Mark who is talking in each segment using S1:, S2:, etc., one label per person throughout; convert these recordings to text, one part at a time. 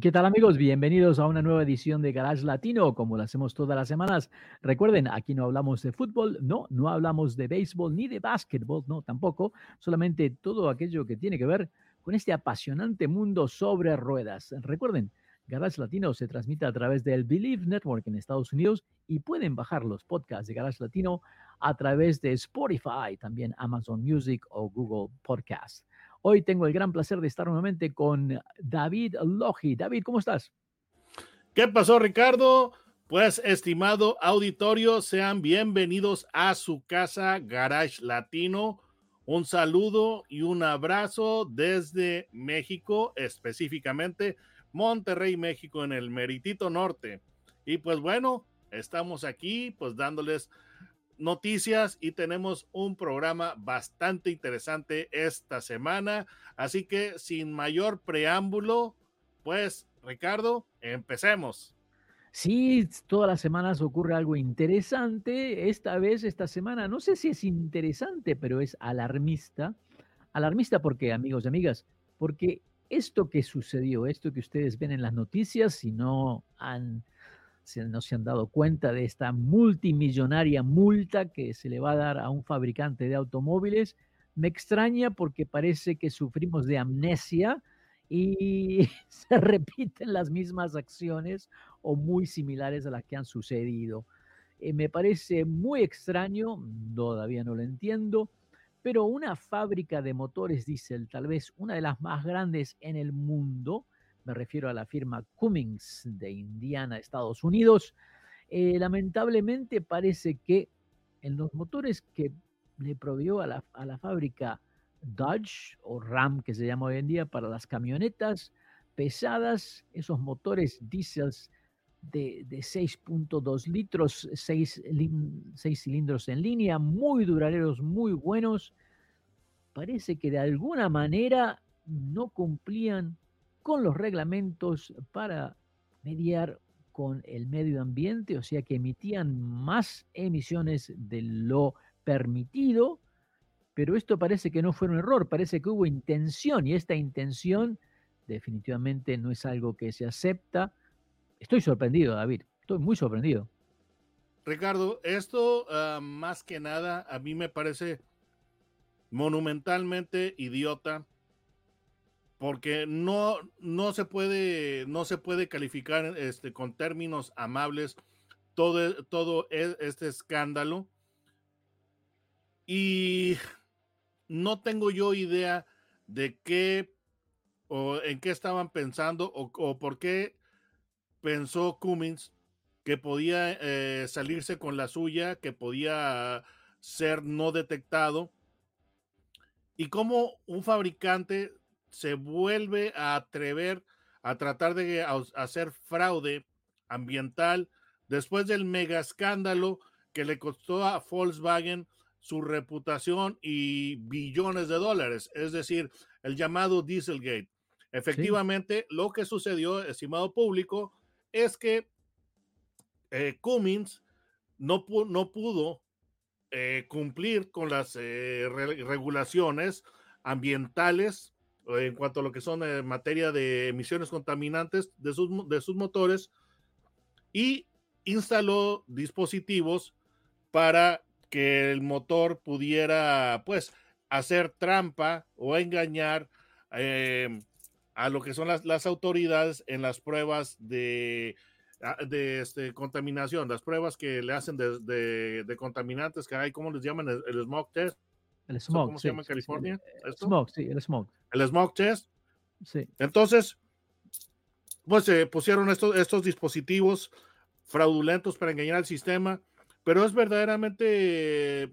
S1: ¿Qué tal amigos? Bienvenidos a una nueva edición de Garage Latino, como lo hacemos todas las semanas. Recuerden, aquí no hablamos de fútbol, no, no hablamos de béisbol ni de básquetbol, no, tampoco, solamente todo aquello que tiene que ver con este apasionante mundo sobre ruedas. Recuerden, Garage Latino se transmite a través del Believe Network en Estados Unidos y pueden bajar los podcasts de Garage Latino a través de Spotify, también Amazon Music o Google Podcast. Hoy tengo el gran placer de estar nuevamente con David Logi. David, ¿cómo estás?
S2: ¿Qué pasó, Ricardo? Pues, estimado auditorio, sean bienvenidos a su casa Garage Latino. Un saludo y un abrazo desde México, específicamente Monterrey, México, en el Meritito Norte. Y pues bueno, estamos aquí pues dándoles noticias y tenemos un programa bastante interesante esta semana. Así que sin mayor preámbulo, pues Ricardo, empecemos.
S1: Sí, todas las semanas ocurre algo interesante. Esta vez, esta semana, no sé si es interesante, pero es alarmista. Alarmista porque, amigos y amigas, porque esto que sucedió, esto que ustedes ven en las noticias, si no han no se han dado cuenta de esta multimillonaria multa que se le va a dar a un fabricante de automóviles. Me extraña porque parece que sufrimos de amnesia y se repiten las mismas acciones o muy similares a las que han sucedido. Eh, me parece muy extraño, todavía no lo entiendo, pero una fábrica de motores diésel, tal vez una de las más grandes en el mundo, me refiero a la firma Cummins de Indiana, Estados Unidos, eh, lamentablemente parece que en los motores que le proveyó a la, a la fábrica Dodge o Ram, que se llama hoy en día, para las camionetas pesadas, esos motores diésels de, de 6.2 litros, 6, 6 cilindros en línea, muy duraderos, muy buenos, parece que de alguna manera no cumplían con los reglamentos para mediar con el medio ambiente, o sea que emitían más emisiones de lo permitido, pero esto parece que no fue un error, parece que hubo intención y esta intención definitivamente no es algo que se acepta. Estoy sorprendido, David, estoy muy sorprendido.
S2: Ricardo, esto uh, más que nada a mí me parece monumentalmente idiota porque no, no se puede, no se puede calificar este, con términos amables todo, todo e, este escándalo. Y no tengo yo idea de qué o en qué estaban pensando o, por qué pensó Cummins que podía eh, salirse con la suya, que podía ser no detectado. Y cómo un fabricante se vuelve a atrever a tratar de hacer fraude ambiental después del mega escándalo que le costó a Volkswagen su reputación y billones de dólares, es decir, el llamado Dieselgate. Efectivamente, lo que sucedió, estimado público, es que eh, Cummins no, no pudo eh, cumplir con las eh, regulaciones ambientales en cuanto a lo que son en materia de emisiones contaminantes de sus, de sus motores y instaló dispositivos para que el motor pudiera pues hacer trampa o engañar em, a lo que son las, las, autoridades en las pruebas de, ah, de este, contaminación, las pruebas que le hacen de, de, contaminantes que hay, ¿cómo les llaman? El, el smog test.
S1: El smog.
S2: ¿Cómo se llama en California?
S1: el smog, sí, el smog.
S2: El test.
S1: Sí.
S2: Entonces, pues se pusieron estos, estos dispositivos fraudulentos para engañar al sistema, pero es verdaderamente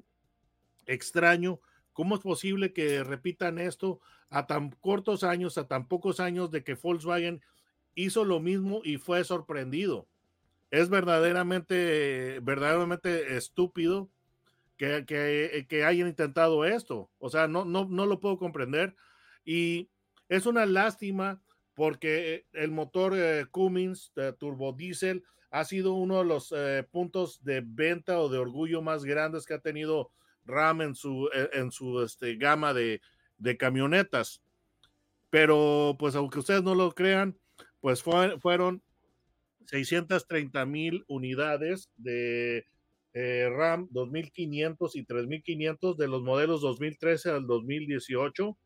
S2: extraño cómo es posible que repitan esto a tan cortos años, a tan pocos años de que Volkswagen hizo lo mismo y fue sorprendido. es verdaderamente, verdaderamente estúpido que, que, que, hayan intentado esto. O sea, no, no, no lo puedo comprender. Y es una lástima porque el motor eh, Cummins de turbo diesel ha sido uno de los eh, puntos de venta o de orgullo más grandes que ha tenido Ram en su, eh, en su este, gama de, de camionetas. Pero pues aunque ustedes no lo crean, pues fueron 630 mil unidades de eh, RAM 2500 y 3500 de los modelos 2013 al 2018.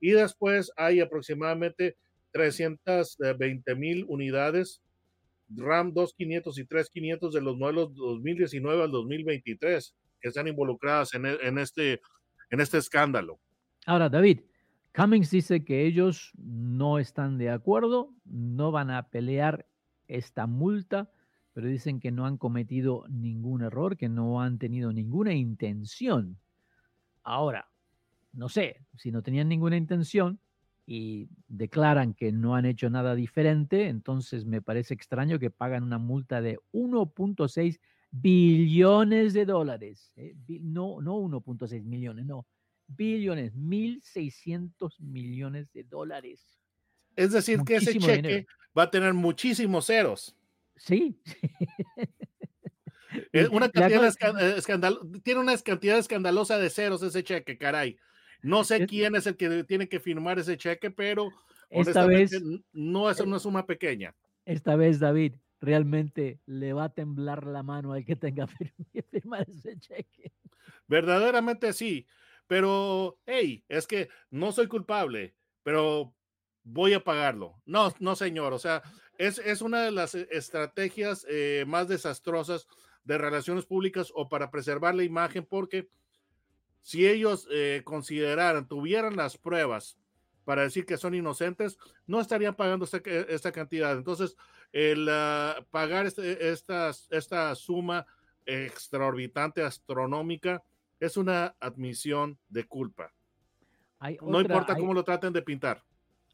S2: Y después hay aproximadamente 320 mil unidades RAM 2500 y 3500 de los modelos 2019 al 2023 que están involucradas en, en, este, en este escándalo.
S1: Ahora, David, Cummings dice que ellos no están de acuerdo, no van a pelear esta multa, pero dicen que no han cometido ningún error, que no han tenido ninguna intención. Ahora, no sé, si no tenían ninguna intención y declaran que no han hecho nada diferente, entonces me parece extraño que pagan una multa de 1.6 billones de dólares. ¿eh? No, no 1.6 millones, no, billones, 1.600 millones de dólares.
S2: Es decir, que ese cheque va a tener muchísimos ceros.
S1: Sí.
S2: una cantidad escandal, tiene una cantidad escandalosa de ceros ese cheque, caray. No sé quién es el que tiene que firmar ese cheque, pero
S1: esta vez
S2: no es una suma pequeña.
S1: Esta vez, David, realmente le va a temblar la mano al que tenga que firmar ese cheque.
S2: Verdaderamente sí, pero hey, es que no soy culpable, pero voy a pagarlo. No, no, señor. O sea, es, es una de las eh, estrategias eh, más desastrosas de relaciones públicas o para preservar la imagen, porque si ellos eh, consideraran, tuvieran las pruebas para decir que son inocentes, no estarían pagando esta, esta cantidad. Entonces, el uh, pagar este, esta, esta suma extraorbitante, astronómica, es una admisión de culpa. no importa cómo lo traten de pintar.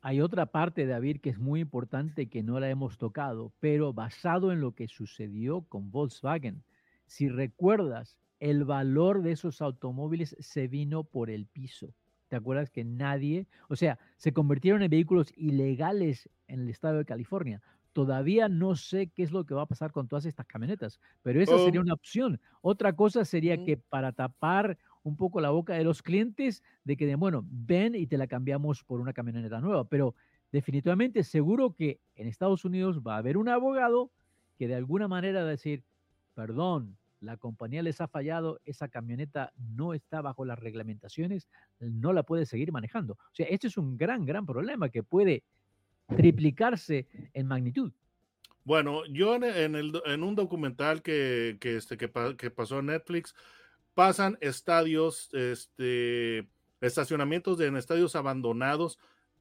S1: Hay otra parte, David, que es muy importante que no la hemos tocado, pero basado en lo que sucedió con Volkswagen. Si recuerdas, el valor de esos automóviles se vino por el piso. ¿Te acuerdas que nadie, o sea, se convirtieron en vehículos ilegales en el estado de California? Todavía no sé qué es lo que va a pasar con todas estas camionetas, pero esa sería oh. una opción. Otra cosa sería que para tapar un poco la boca de los clientes de que, bueno, ven y te la cambiamos por una camioneta nueva. Pero definitivamente seguro que en Estados Unidos va a haber un abogado que de alguna manera va a decir, perdón, la compañía les ha fallado, esa camioneta no está bajo las reglamentaciones, no la puede seguir manejando. O sea, este es un gran, gran problema que puede triplicarse en magnitud.
S2: Bueno, yo en, el, en un documental que, que, este, que, que pasó en Netflix, pasan estadios, este, estacionamientos en estadios abandonados,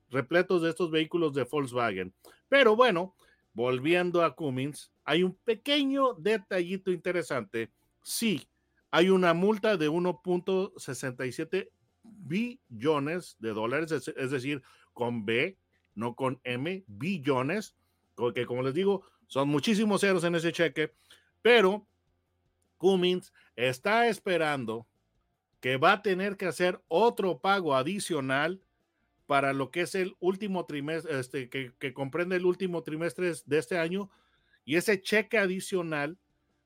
S2: repletos de estos vehículos de Volkswagen. Pero bueno, volviendo a Cummins, hay un pequeño detallito interesante. Sí, hay una multa de 1.67 billones de dólares, es, decir, con B, no con M, billones, porque como les digo, son muchísimos ceros en ese cheque, pero Cummins está esperando que va a tener que hacer otro pago adicional para lo que es el último trimestre, este, que, comprende el último trimestre de este año, y ese cheque adicional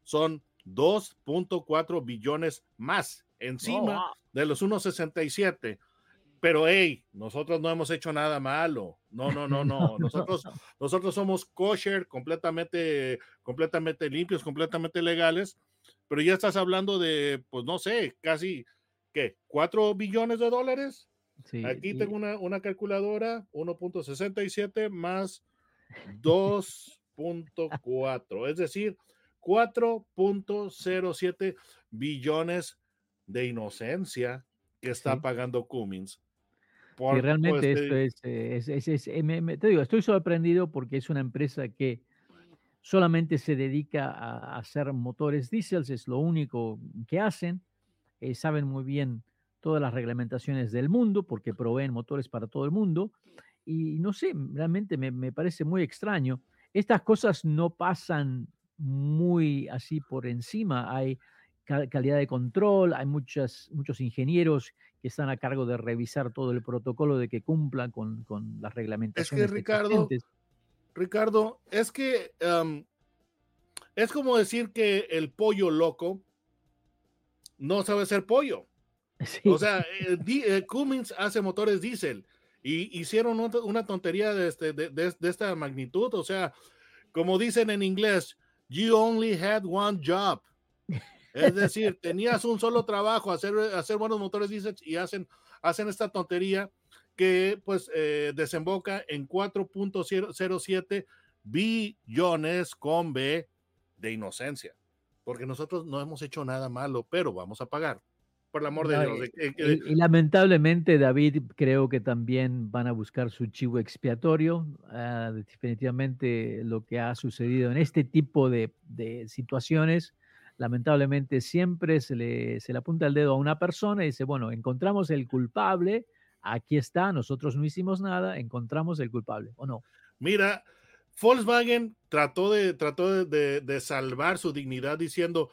S2: son 2.4 billones más encima de los 1.67. Pero hey, nosotros no hemos hecho nada malo. No, no, no, no. Nosotros, nosotros somos kosher, completamente, completamente limpios, completamente legales pero ya estás hablando de, pues no sé, casi, ¿qué? ¿4 billones de dólares? Sí, Aquí tengo una, una calculadora, 1.67 más 2.4, es decir, 4.07 billones de inocencia que está pagando Cummins.
S1: Por, realmente esto es, eh, es, es, eh, te digo, estoy sorprendido porque es una empresa que solamente se dedica a, hacer motores diésel, es lo único que hacen. Eh, saben muy bien todas las reglamentaciones del mundo porque proveen motores para todo el mundo. Y no sé, realmente me, parece muy extraño. Estas cosas no pasan muy así por encima. Hay calidad de control, hay muchas, muchos ingenieros que están a cargo de revisar todo el protocolo de que cumplan con, con las reglamentaciones.
S2: Es que Ricardo, Ricardo, es que es como decir que el pollo loco no sabe ser pollo. O sea, eh, eh, Cummins hace motores diésel y hicieron una tontería de, este, de, de, esta magnitud. O sea, como dicen en inglés, you only had one job. Es decir, tenías un solo trabajo, hacer, hacer buenos motores diésel y hacen, hacen esta tontería que pues eh, desemboca en 4.07 billones con B de inocencia, porque nosotros no hemos hecho nada malo, pero vamos a pagar. Por el amor de Dios.
S1: Y, lamentablemente, David, creo que también van a buscar su chivo expiatorio. Ah, definitivamente lo que ha sucedido en este tipo de, de situaciones, lamentablemente siempre se le, se le apunta el dedo a una persona y dice, bueno, encontramos el culpable, aquí está, nosotros no hicimos nada, encontramos el culpable, ¿o no?
S2: Mira, Volkswagen trató de, trató de, salvar su dignidad diciendo,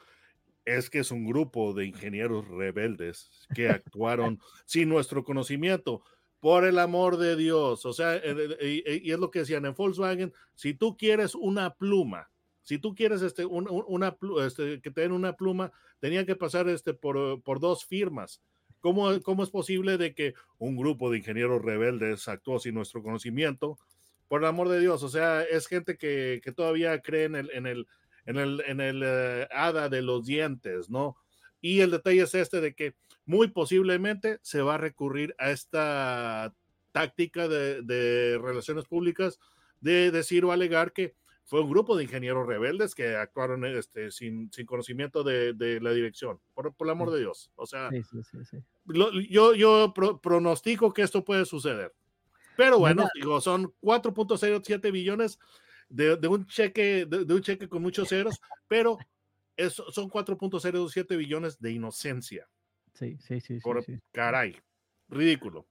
S2: es que es un grupo de ingenieros rebeldes que actuaron sin nuestro conocimiento. Por el amor de Dios. O sea, eh, eh, eh, y, es lo que decían en Volkswagen, si tú quieres una pluma, si tú quieres este, una, este, que te den una pluma, tenía que pasar este, por, por dos firmas. ¿Cómo, ¿Cómo es posible de que un grupo de ingenieros rebeldes actuó sin nuestro conocimiento? por el amor de Dios, o sea, es gente que, todavía cree en el, en el, en el, en el eh, hada de los dientes, ¿no? Y el detalle es este de que muy posiblemente se va a recurrir a esta táctica de, relaciones públicas de decir o alegar que fue un grupo de ingenieros rebeldes que actuaron este, sin, conocimiento de, la dirección, por, el amor de Dios. O sea, yo, yo pronostico que esto puede suceder. Pero bueno, digo, son 4.07 billones de, un cheque, de, un cheque con muchos ceros, pero eso son 4.07 billones de inocencia.
S1: Sí, sí, sí.
S2: Por, Caray, ridículo.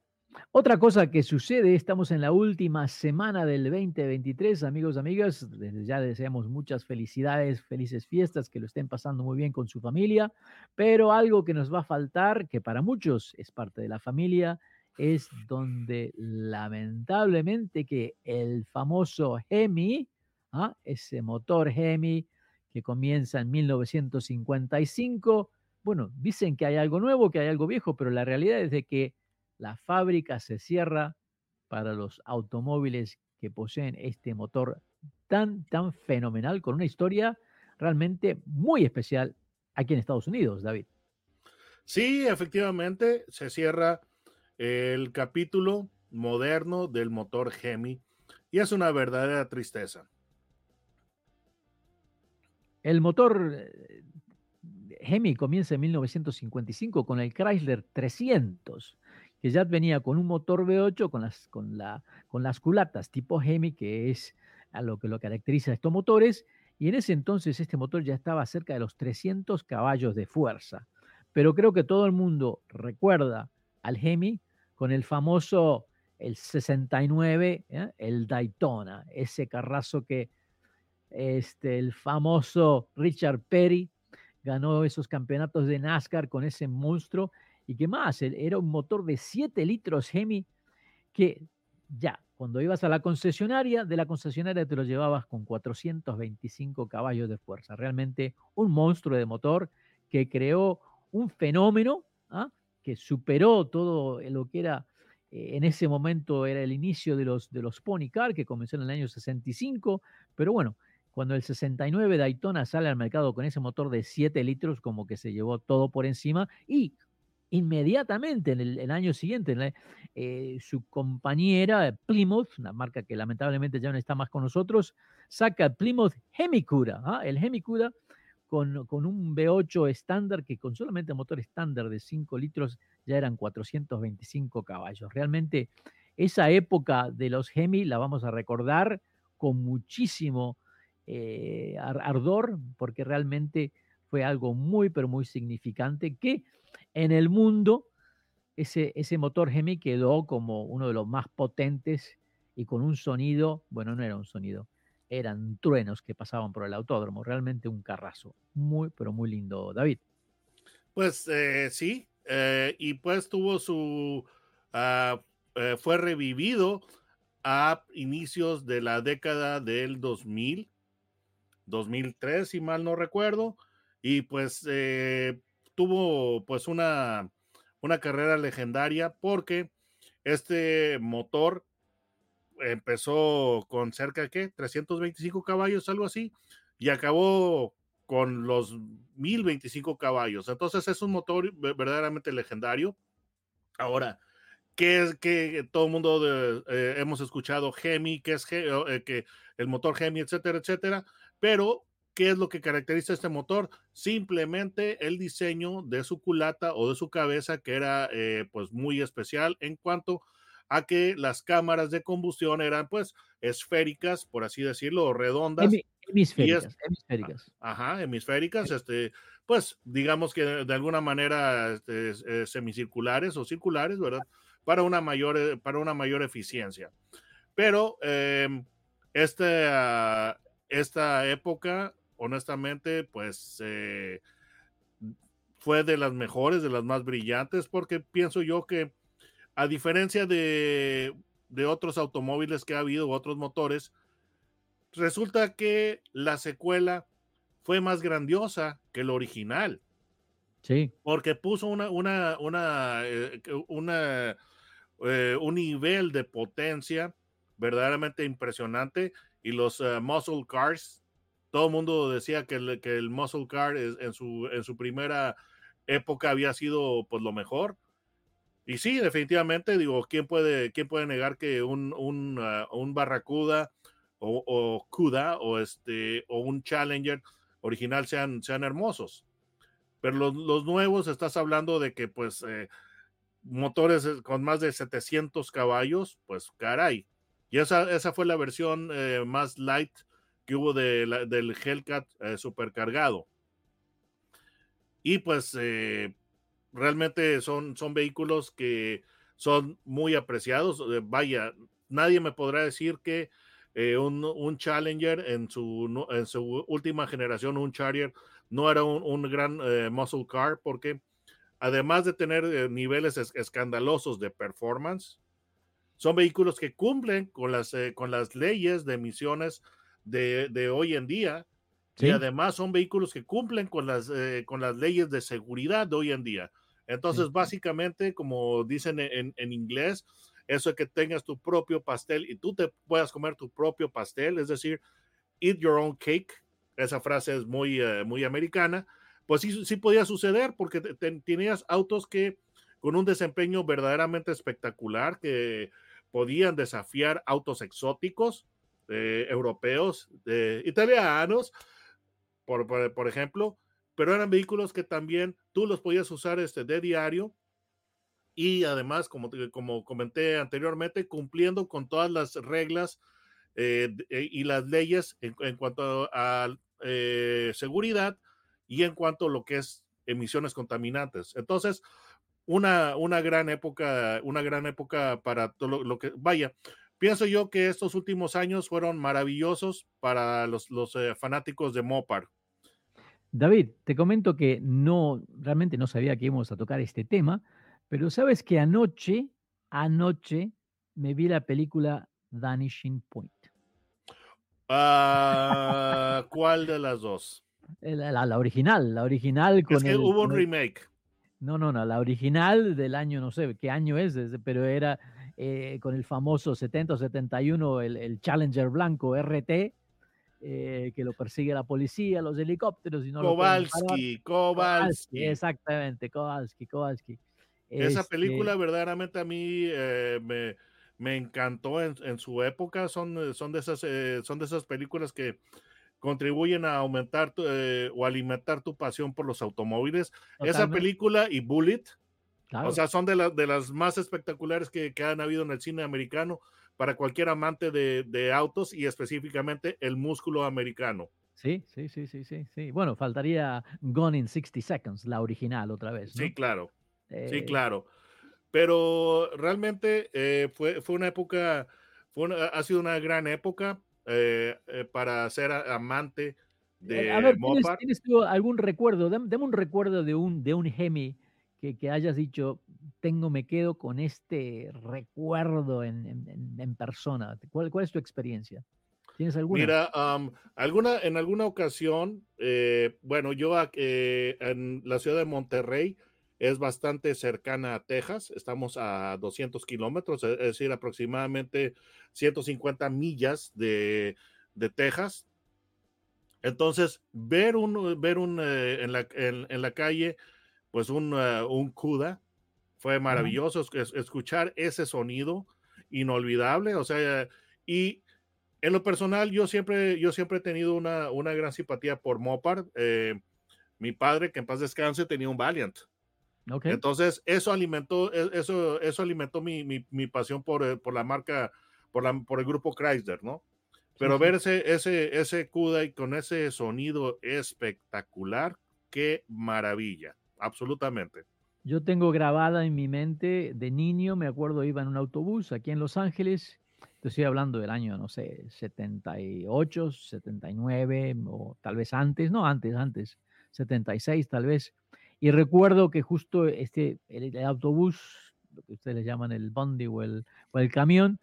S1: Otra cosa que sucede, estamos en la última semana del 2023, amigos, amigas, desde ya deseamos muchas felicidades, felices fiestas, que lo estén pasando muy bien con su familia, pero algo que nos va a faltar, que para muchos es parte de la familia, es donde lamentablemente que el famoso Hemi, ¿ah? ese motor Hemi que comienza en 1955, bueno, dicen que hay algo nuevo, que hay algo viejo, pero la realidad es de que la fábrica se cierra para los automóviles que poseen este motor tan, tan fenomenal, con una historia realmente muy especial aquí en Estados Unidos, David.
S2: Sí, efectivamente, se cierra el capítulo moderno del motor Hemi y es una verdadera tristeza.
S1: El motor eh, Hemi comienza en 1955 con el Chrysler 300, que ya venía con un motor V8 con las, con la, con las culatas tipo Hemi, que es a lo que lo caracteriza estos motores, y en ese entonces este motor ya estaba cerca de los 300 caballos de fuerza. Pero creo que todo el mundo recuerda al Hemi con el famoso, el 69, ¿eh? el Daytona, ese carrazo que este, el famoso Richard Perry ganó esos campeonatos de NASCAR con ese monstruo. Y qué más, era un motor de 7 litros Hemi que ya, cuando ibas a la concesionaria, de la concesionaria te lo llevabas con 425 caballos de fuerza. Realmente un monstruo de motor que creó un fenómeno ¿ah? que superó todo lo que era eh, en ese momento era el inicio de los, de los Pony Car, que comenzó en el año 65, pero bueno, cuando el 69 Daytona sale al mercado con ese motor de 7 litros, como que se llevó todo por encima y inmediatamente en el, año siguiente eh, su compañera Plymouth, una marca que lamentablemente ya no está más con nosotros, saca Plymouth Hemicuda, ¿ah? el Hemicuda con, un V8 estándar que con solamente motor estándar de 5 litros ya eran 425 caballos. Realmente esa época de los Hemi la vamos a recordar con muchísimo eh, ardor porque realmente fue algo muy, pero muy significante que en el mundo ese, ese motor Hemi quedó como uno de los más potentes y con un sonido, bueno, no era un sonido, eran truenos que pasaban por el autódromo. Realmente un carrazo. Muy, pero muy lindo, David.
S2: Pues eh, sí, eh, y pues tuvo su, eh, fue revivido a inicios de la década del 2000, 2003, si mal no recuerdo, y pues tuvo pues una, una carrera legendaria porque este motor empezó con cerca de ¿qué? 325 caballos, algo así, y acabó con los 1025 caballos. Entonces es un motor verdaderamente legendario. Ahora, ¿qué es que todo el mundo eh, hemos escuchado Gemi, que es eh, que el motor Gemi, etcétera, etcétera? Pero, ¿qué es lo que caracteriza este motor? Simplemente el diseño de su culata o de su cabeza, que era eh, pues muy especial en cuanto a que las cámaras de combustión eran pues esféricas, por así decirlo, o redondas.
S1: Hemisféricas, hemisféricas.
S2: Ajá, hemisféricas, este, pues digamos que de alguna manera este, eh, semicirculares o circulares, ¿verdad? Para una mayor, eh, para una mayor eficiencia. Pero em, esta, esta época, honestamente, pues eh, fue de las mejores, de las más brillantes, porque pienso yo que a diferencia de, otros automóviles que ha habido, otros motores, resulta que la secuela fue más grandiosa que el original.
S1: Sí.
S2: Porque puso una, una, una, eh, una eh, un nivel de potencia verdaderamente impresionante. Y los muscle cars, todo el mundo decía que el, que el muscle car en su, en su primera época había sido pues lo mejor. Y sí, definitivamente, digo, ¿quién puede, quién puede negar que un, un, ah, un Barracuda o, o, CUDA o, este, o un Challenger original sean, sean hermosos? Pero los, los nuevos, estás hablando de que, pues, eh, motores eh, con más de 700 caballos, pues, caray. Y esa, esa fue la versión eh, más light que hubo de del Hellcat supercargado. Y pues realmente son, son vehículos que son muy apreciados. Eh, vaya, nadie me podrá decir que eh, un, Challenger en su, en su última generación, un Charger, no era un, gran eh, muscle car porque además de tener niveles escandalosos de performance, son vehículos que cumplen con las, con las leyes de emisiones de, hoy en día. Y además son vehículos que cumplen con las, con las leyes de seguridad de hoy en día. Entonces, básicamente, como dicen en, en, inglés, eso es que tengas tu propio pastel y tú te puedas comer tu propio pastel, es decir, eat your own cake. Esa frase es muy, eh, muy americana. Pues sí, sí podía suceder porque tenías autos que con un desempeño verdaderamente espectacular, que podían desafiar autos exóticos, eh, europeos, italianos, por, por, por ejemplo, pero eran vehículos que también tú los podías usar este, de diario y además, como, como comenté anteriormente, cumpliendo con todas las reglas eh, eh, y las leyes en, cuanto a eh, seguridad y en cuanto a lo que es emisiones contaminantes. Entonces, una, una gran época, una gran época para todo lo, que vaya. Pienso yo que estos últimos años fueron maravillosos para los, los fanáticos de Mopar.
S1: David, te comento que no, realmente no sabía que íbamos a tocar este tema, pero sabes que anoche, anoche me vi la película Vanishing Point.
S2: Ah, ¿Cuál de las dos?
S1: La, original, la original
S2: con es que hubo un remake.
S1: No, no, no, la original del año, no sé qué año es, pero era eh, con el famoso 70-71, el, el Challenger blanco RT, eh, que lo persigue la policía, los helicópteros. Y no
S2: Kowalski, Kowalski.
S1: Exactamente, Kowalski, Kowalski.
S2: Esa este película verdaderamente a mí eh, me, me, encantó en, en, su época. Son, son, de esas, son de esas películas que contribuyen a aumentar o alimentar tu pasión por los automóviles. Esa película y Bullet, o sea, son de, de las más espectaculares que, que han habido en el cine americano para cualquier amante de, autos y específicamente el músculo americano.
S1: Sí, sí, sí, sí, sí, sí. Bueno, faltaría Gone in 60 Seconds, la original otra vez.
S2: Sí, claro. Sí, eh, claro. Pero realmente eh, fue, fue una época, fue ha sido una gran época eh, eh, para ser amante de
S1: a ver, ¿tienes, tú algún recuerdo? Dame, un recuerdo de un, de un Hemi que, que, hayas dicho, tengo, me quedo con este recuerdo en, en, en persona. ¿Cuál, ¿Cuál es tu experiencia? ¿Tienes alguna?
S2: Mira, alguna, en alguna ocasión, eh, bueno, yo en la ciudad de Monterrey es bastante cercana a Texas, estamos a 200 kilómetros, es decir, aproximadamente 150 millas de, de Texas. Entonces, ver un, ver un eh, en, la, en, la, calle, pues un, uh, un CUDA, fue maravilloso escuchar ese sonido inolvidable, o sea, y en lo personal, yo siempre, yo siempre he tenido una, una gran simpatía por Mopar. Eh, mi padre, que en paz descanse, tenía un Valiant. Okay. Entonces, eso alimentó, e, eso, eso alimentó mi, mi, mi pasión por, eh, por, la marca, por, la, por el grupo Chrysler, ¿no? Pero ver ese, ese, ese y con ese sonido espectacular, qué maravilla, absolutamente.
S1: Yo tengo grabada en mi mente, de niño, me acuerdo, iba en un autobús aquí en Los Ángeles te estoy hablando del año, no sé, 78, 79 o tal vez antes, no antes, antes, 76 tal vez. Y recuerdo que justo este, el, autobús, lo que ustedes le llaman el bondi o el, o el camión,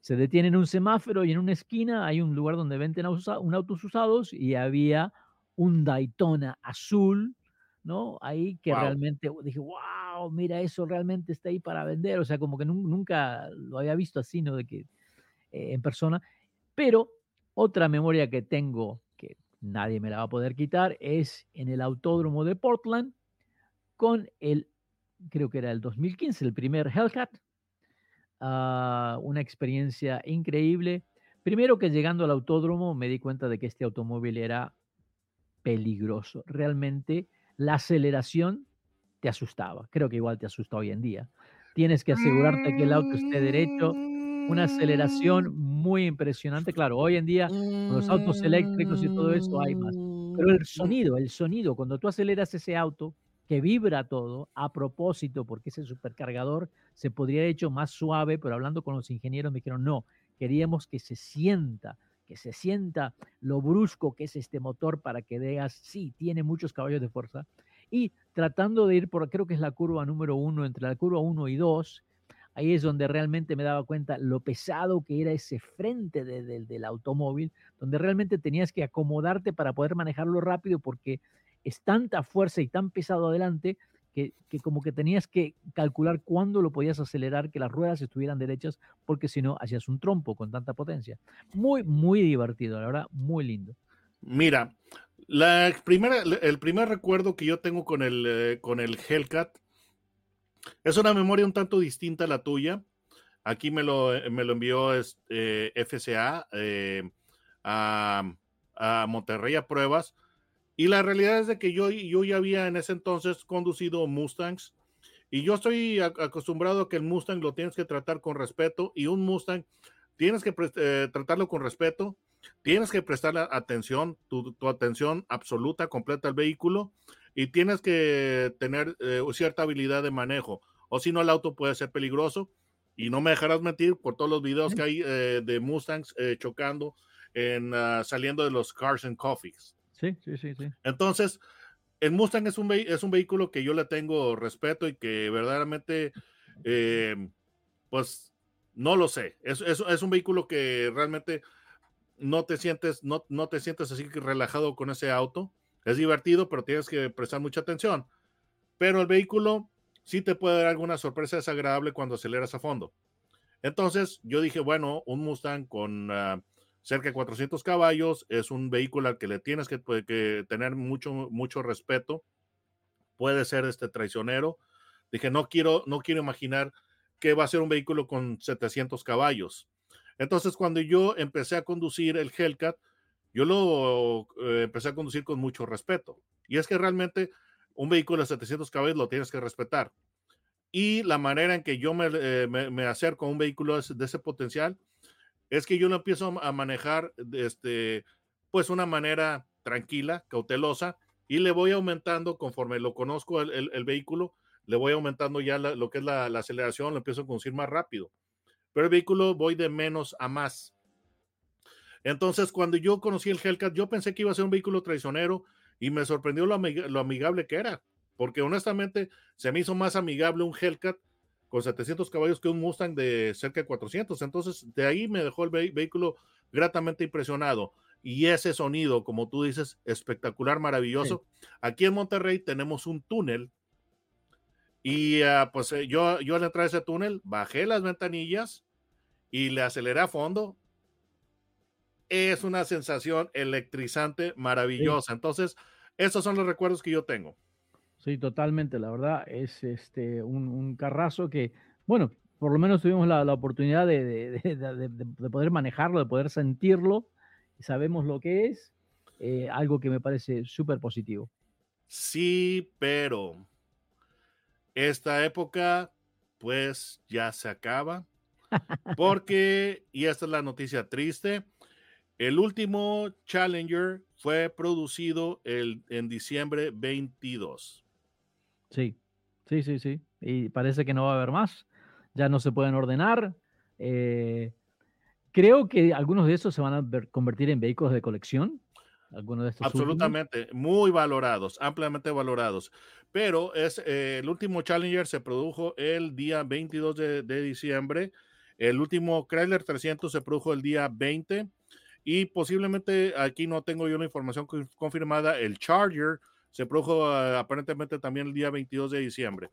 S1: se detiene en un semáforo y en una esquina hay un lugar donde venden un autos usados y había un Daytona azul, ¿no? Ahí que realmente dije, wow, mira, eso realmente está ahí para vender. O sea, como que nunca lo había visto así, ¿no? De que eh, en persona. Pero otra memoria que tengo, que nadie me la va a poder quitar, es en el autódromo de Portland con el, creo que era el 2015, el primer Hellcat. Ah, una experiencia increíble. Primero que llegando al autódromo me di cuenta de que este automóvil era peligroso. Realmente la aceleración te asustaba. Creo que igual te asusta hoy en día. Tienes que asegurarte que el auto esté derecho, una aceleración muy impresionante. Claro, hoy en día con los autos eléctricos y todo eso hay más. Pero el mm. sonido, el sonido, cuando tú aceleras ese auto, que vibra todo, a propósito, porque ese supercargador se podría haber hecho más suave, pero hablando con los ingenieros me dijeron, no, queríamos que se sienta, que se sienta lo brusco que es este motor para que veas, sí, tiene muchos caballos de fuerza. Y tratando de ir por, creo que es la curva número uno, entre la curva uno y dos, ahí es donde realmente me daba cuenta lo pesado que era ese frente del automóvil, donde realmente tenías que acomodarte para poder manejarlo rápido porque es tanta fuerza y tan pesado adelante que, como que tenías que calcular cuándo lo podías acelerar, que las ruedas estuvieran derechas, porque si no, hacías un trompo con tanta potencia. Muy, muy divertido, la verdad, muy lindo.
S2: Mira, la primera, el primer recuerdo que yo tengo con el, eh, con el Hellcat es una memoria un tanto distinta a la tuya. Aquí me lo, eh, me lo envió este, FCA eh, a, a, Monterrey a pruebas. Y la realidad es de que yo, yo ya había en ese entonces conducido Mustangs. Y yo estoy acostumbrado a que el Mustang lo tienes que tratar con respeto. Y un Mustang tienes que eh, tratarlo con respeto. Tienes que prestarle atención, tu, tu atención absoluta, completa al vehículo y tienes que tener eh, cierta habilidad de manejo, o si no el auto puede ser peligroso. Y no me dejarás mentir por todos los videos que hay eh, de Mustangs chocando, en, ah, saliendo de los Cars and Coffees.
S1: Sí, sí, sí, sí.
S2: Entonces, el Mustang es un, es un vehículo que yo le tengo respeto y que verdaderamente, pues, no lo sé. Es, es, es, un vehículo que realmente no te sientes, no, no te sientes así relajado con ese auto. Es divertido, pero tienes que prestar mucha atención. Pero el vehículo sí te puede dar alguna sorpresa desagradable cuando aceleras a fondo. Entonces yo dije, bueno, un Mustang con uh, cerca de 400 caballos es un vehículo al que le tienes que, que, tener mucho, mucho respeto. Puede ser este traicionero. Dije, no quiero, no quiero imaginar que va a ser un vehículo con 700 caballos. Entonces, cuando yo empecé a conducir el Hellcat, yo lo eh, empecé a conducir con mucho respeto. Y es que realmente un vehículo de 700 caballos lo tienes que respetar. Y la manera en que yo me, eh, me, acerco a un vehículo de ese potencial es que yo lo empiezo a manejar este, pues una manera tranquila, cautelosa, y le voy aumentando conforme lo conozco el, el, vehículo, le voy aumentando ya lo que es la, la aceleración, lo empiezo a conducir más rápido. Pero el vehículo voy de menos a más. Entonces, cuando yo conocí el Hellcat, yo pensé que iba a ser un vehículo traicionero y me sorprendió lo, lo amigable que era, porque honestamente se me hizo más amigable un Hellcat con 700 caballos que un Mustang de cerca de 400. Entonces, de ahí me dejó el vehículo gratamente impresionado. Y ese sonido, como tú dices, espectacular, maravilloso. Aquí en Monterrey tenemos un túnel. Y uh, pues eh, yo, yo al entrar a ese túnel, bajé las ventanillas y le aceleré a fondo. Es una sensación electrizante, maravillosa. Entonces, esos son los recuerdos que yo tengo.
S1: Sí, totalmente. La verdad es este un, carrazo que, bueno, por lo menos tuvimos la, oportunidad de, poder manejarlo, de poder sentirlo. Sabemos lo que es, eh, algo que me parece súper positivo.
S2: Sí, pero esta época, pues ya se acaba. Porque, y esta es la noticia triste, el último Challenger fue producido el, en diciembre 22.
S1: Sí, sí, sí, sí. Y parece que no va a haber más. Ya no se pueden ordenar. Eh, creo que algunos de esos se van a convertir en vehículos de colección. Algunos de estos
S2: Absolutamente, muy valorados, ampliamente valorados. Pero es eh, el último Challenger se produjo el día 22 de, de, diciembre. El último Chrysler 300 se produjo el día 20. Y posiblemente aquí no tengo yo la información confirmada. El Charger se produjo ah, aparentemente también el día 22 de diciembre.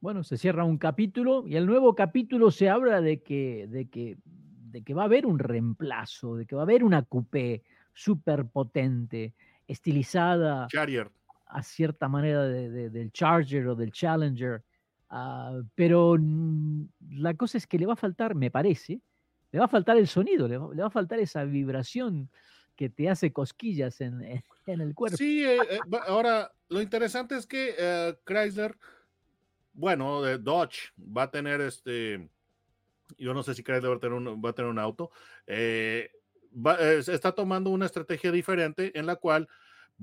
S1: Bueno, se cierra un capítulo y el nuevo capítulo se habla de que, de que, de que va a haber un reemplazo, de que va a haber una coupé súper potente, estilizada a cierta manera del Charger o del Challenger. Ah, pero la cosa es que le va a faltar, me parece, le va a faltar el sonido, le va a faltar esa vibración que te hace cosquillas en, en el cuerpo.
S2: Sí, eh, eh, ahora lo interesante es que eh, Chrysler, bueno, Dodge va a tener este, yo no sé si Chrysler va a tener un, auto, está tomando una estrategia diferente en la cual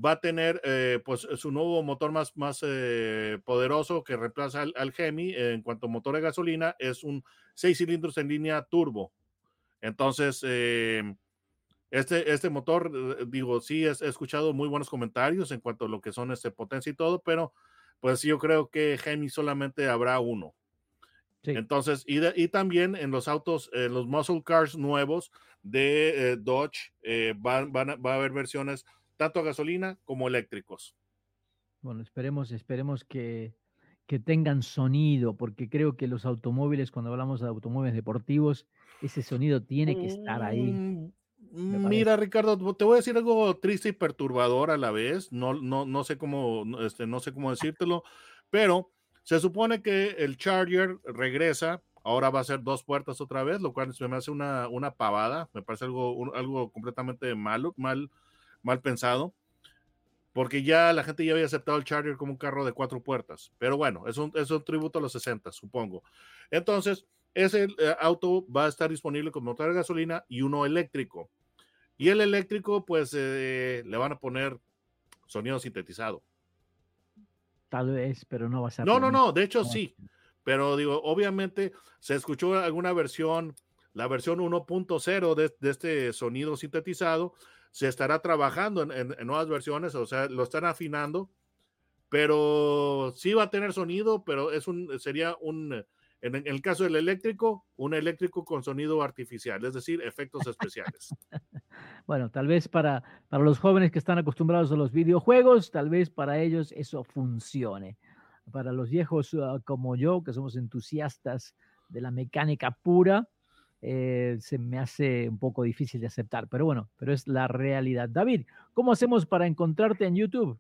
S2: va a tener pues su nuevo motor más, más poderoso que reemplaza al, Hemi en cuanto a motor de gasolina, es un 6 cilindros en línea turbo. Entonces, este, este motor, eh, digo, sí, he escuchado muy buenos comentarios en cuanto a lo que son este potencia y todo, pero pues yo creo que Hemi solamente habrá uno. Entonces, y, y, también en los autos, en los muscle cars nuevos de eh, Dodge, eh, van, van va a haber versiones tanto a gasolina como eléctricos.
S1: Bueno, esperemos, esperemos que, que tengan sonido, porque creo que los automóviles, cuando hablamos de automóviles deportivos, ese sonido tiene que estar ahí.
S2: Mira, Ricardo, te voy a decir algo triste y perturbador a la vez. No, no, no sé cómo, este, no sé cómo decírtelo, pero se supone que el Charger regresa. Ahora va a ser dos puertas otra vez, lo cual me hace una, una pavada. Me parece algo, algo completamente malo, mal, mal pensado. Porque ya la gente ya había aceptado el Charger como un carro de cuatro puertas. Pero bueno, es un, es un tributo a los 60, supongo. Entonces, ese eh, auto va a estar disponible con motor de gasolina y uno eléctrico. Y el eléctrico, pues eh, le van a poner sonido sintetizado.
S1: Tal vez, pero no va a ser.
S2: No, no, no, de hecho sí. Pero digo, obviamente se escuchó alguna versión, la versión 1.0 de, de, este sonido sintetizado. Se estará trabajando en, nuevas versiones, o sea, lo están afinando, pero sí va a tener sonido, pero es un, sería un, en, el caso del eléctrico, un eléctrico con sonido artificial, es decir, efectos especiales.
S1: bueno, tal vez para, para los jóvenes que están acostumbrados a los videojuegos, tal vez para ellos eso funcione. Para los viejos ah, como yo, que somos entusiastas de la mecánica pura, eh, se me hace un poco difícil de aceptar, pero bueno, pero es la realidad. David, ¿cómo hacemos para encontrarte en YouTube?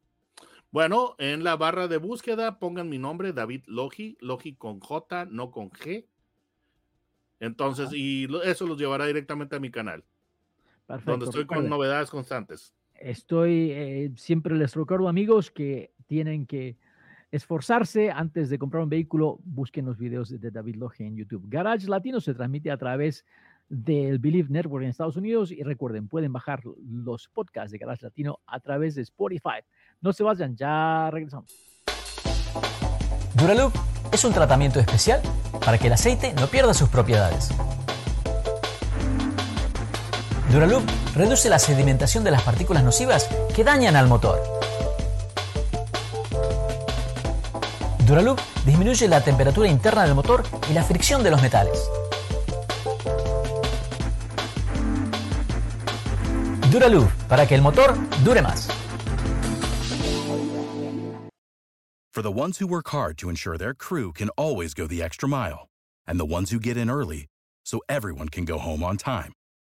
S2: Bueno, en la barra de búsqueda pongan mi nombre, David Logi, Logi con J, no con G. Entonces, y eso los llevará directamente a mi canal. Perfecto. Donde estoy con novedades constantes.
S1: Estoy, eh, siempre les recuerdo amigos que tienen que esforzarse antes de comprar un vehículo, busquen los videos de David Logi en YouTube. Garage Latino se transmite a través del Believe Network en Estados Unidos y recuerden, pueden bajar los podcasts de Garage Latino a través de Spotify. No se vayan, ya regresamos.
S3: Duraloop es un tratamiento especial para que el aceite no pierda sus propiedades.
S1: Duraloop reduce la sedimentación de las partículas nocivas que dañan al motor. Duraloop disminuye la temperatura interna del motor y la fricción de los metales. Duraloop, para que el motor dure más.
S4: For the ones who work hard to ensure their crew can always go the extra mile, and the ones who get in early so everyone can go home on time,